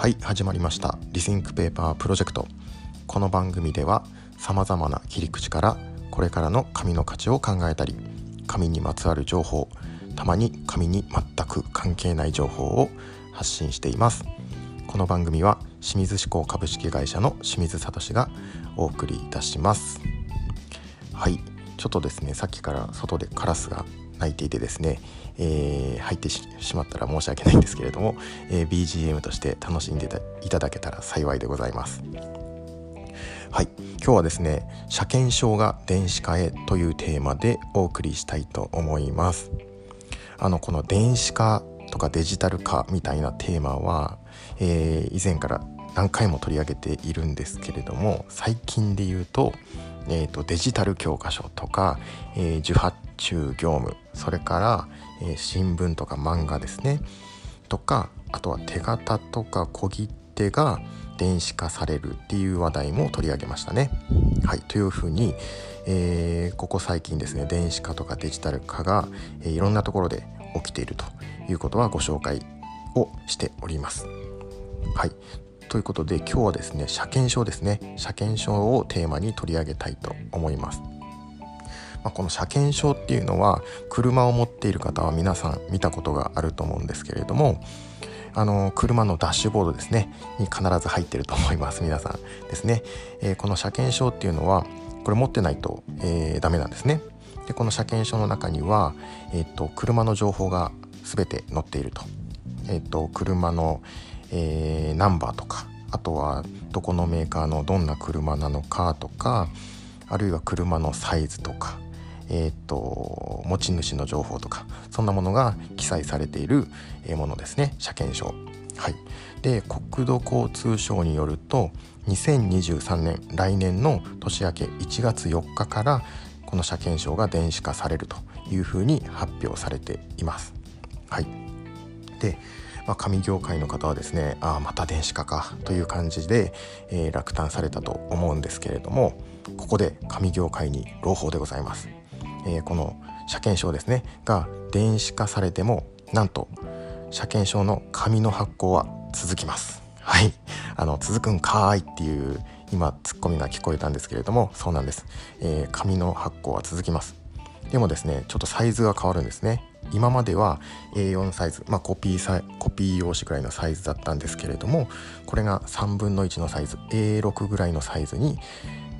はい始まりました。リスインクペーパープロジェクトこの番組ではさまざまな切り口からこれからの紙の価値を考えたり紙にまつわる情報たまに紙に全く関係ない情報を発信しています。この番組は清水志向株式会社の清水聡がお送りいたします。はいちょっとですねさっきから外でカラスが泣いていてですね、えー、入ってしまったら申し訳ないんですけれども、えー、BGM として楽しんでいただけたら幸いでございます。はい今日はですね車検証が電子化へというテーマでお送りしたいと思いますあのこの電子化とかデジタル化みたいなテーマは、えー、以前から何回も取り上げているんですけれども最近で言うと,、えーと、デジタル教科書とか、えー、受発注業務それから、えー、新聞とか漫画ですねとかあとは手形とか小切手が電子化されるっていう話題も取り上げましたね。はいというふうに、えー、ここ最近ですね電子化とかデジタル化が、えー、いろんなところで起きているということはご紹介をしております。はいということで今日はですね車検証ですね。車検証をテーマに取り上げたいと思います。まあ、この車検証っていうのは車を持っている方は皆さん見たことがあると思うんですけれどもあの車のダッシュボードですねに必ず入ってると思います皆さんですね、えー、この車検証っていうのはこれ持ってないと、えー、ダメなんですね。でこの車検証の中には、えーと、車の情報が全て載っていると,、えーと、車の、えー、ナンバーとかあとはどこのメーカーのどんな車なのかとかあるいは車のサイズとかえーと、持ち主の情報とかそんなものが記載されているものですね車検証。はい、で国土交通省によると2023年来年の年明け1月4日からこの車検証が電子化されるというふうに発表されています。はい、で、まあ、紙業界の方はですねああまた電子化かという感じで、えー、落胆されたと思うんですけれどもここで紙業界に朗報でございます。えー、この車検証ですねが電子化されてもなんと車検証の紙の発行は続きます。はい。あの続くんかーいっていう今ツッコミが聞こえたんですけれどもそうなんです、えー、紙の発行は続きます。でもですねちょっとサイズが変わるんですね。今までは A4 サイズ、まあ、コピーサコピー用紙ぐらいのサイズだったんですけれどもこれが3分の1のサイズ A6 ぐらいのサイズに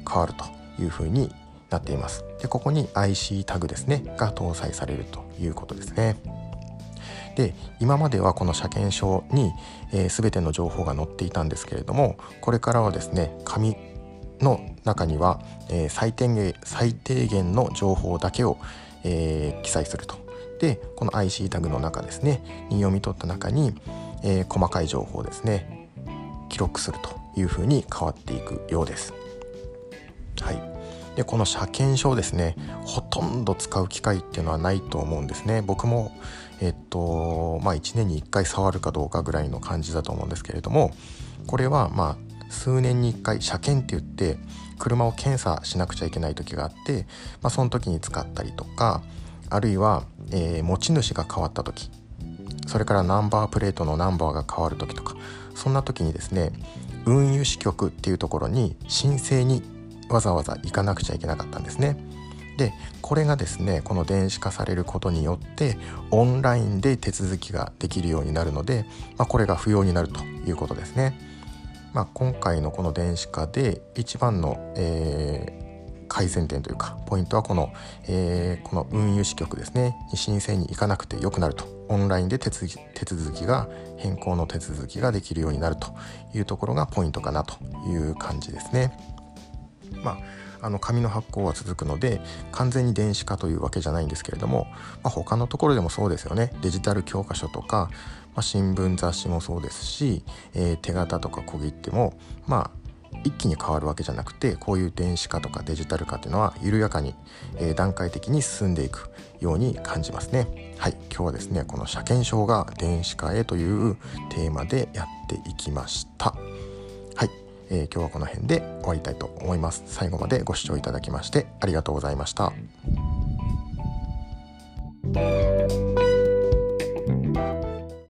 変わるというふうになっています。でここに IC タグですねが搭載されるということですね。で今まではこの車検証に、えー、全ての情報が載っていたんですけれどもこれからはですね紙の中には、えー、最低限最低限の情報だけを、えー、記載すると。でこの IC タグの中ですねに読み取った中に、えー、細かい情報ですね記録するというふうに変わっていくようです。はいでこの車検証ですねほとんど使う機会っていうのはないと思うんですね僕もえっとまあ1年に1回触るかどうかぐらいの感じだと思うんですけれどもこれはまあ数年に1回車検って言って車を検査しなくちゃいけない時があって、まあ、その時に使ったりとかあるいは、えー、持ち主が変わった時それからナンバープレートのナンバーが変わる時とかそんな時にですね運輸支局っていうところに申請にわざわざ行かなくちゃいけなかったんですね。でこれがですねこの電子化されることによってオンラインで手続きができるようになるので、まあ、これが不要になるということですね。まあ、今回のこの電子化で一番の、え、改善点というかポイントはこの,、えー、この運輸支局ですね。に申請に行かなくてよくなると。オンラインで手続き手続きが変更の手続きができるようになると。いうところがポイントかなという感じですね。まあ、あの紙の発行は続くので完全に電子化というわけじゃないんですけれども、まあ、他のところでもそうですよね。デジタル教科書とか、まあ、新聞雑誌もそうですし、えー、手形とか小切手もまあ一気に変わるわけじゃなくてこういう電子化とかデジタル化っていうのは緩やかに、えー、段階的に進んでいくように感じますね。はい今日はですねこの車検証が電子化へというテーマでやっていきましたはい。えー、今日はこの辺で終わりたいと思います最後までご視聴いただきましてありがとうございました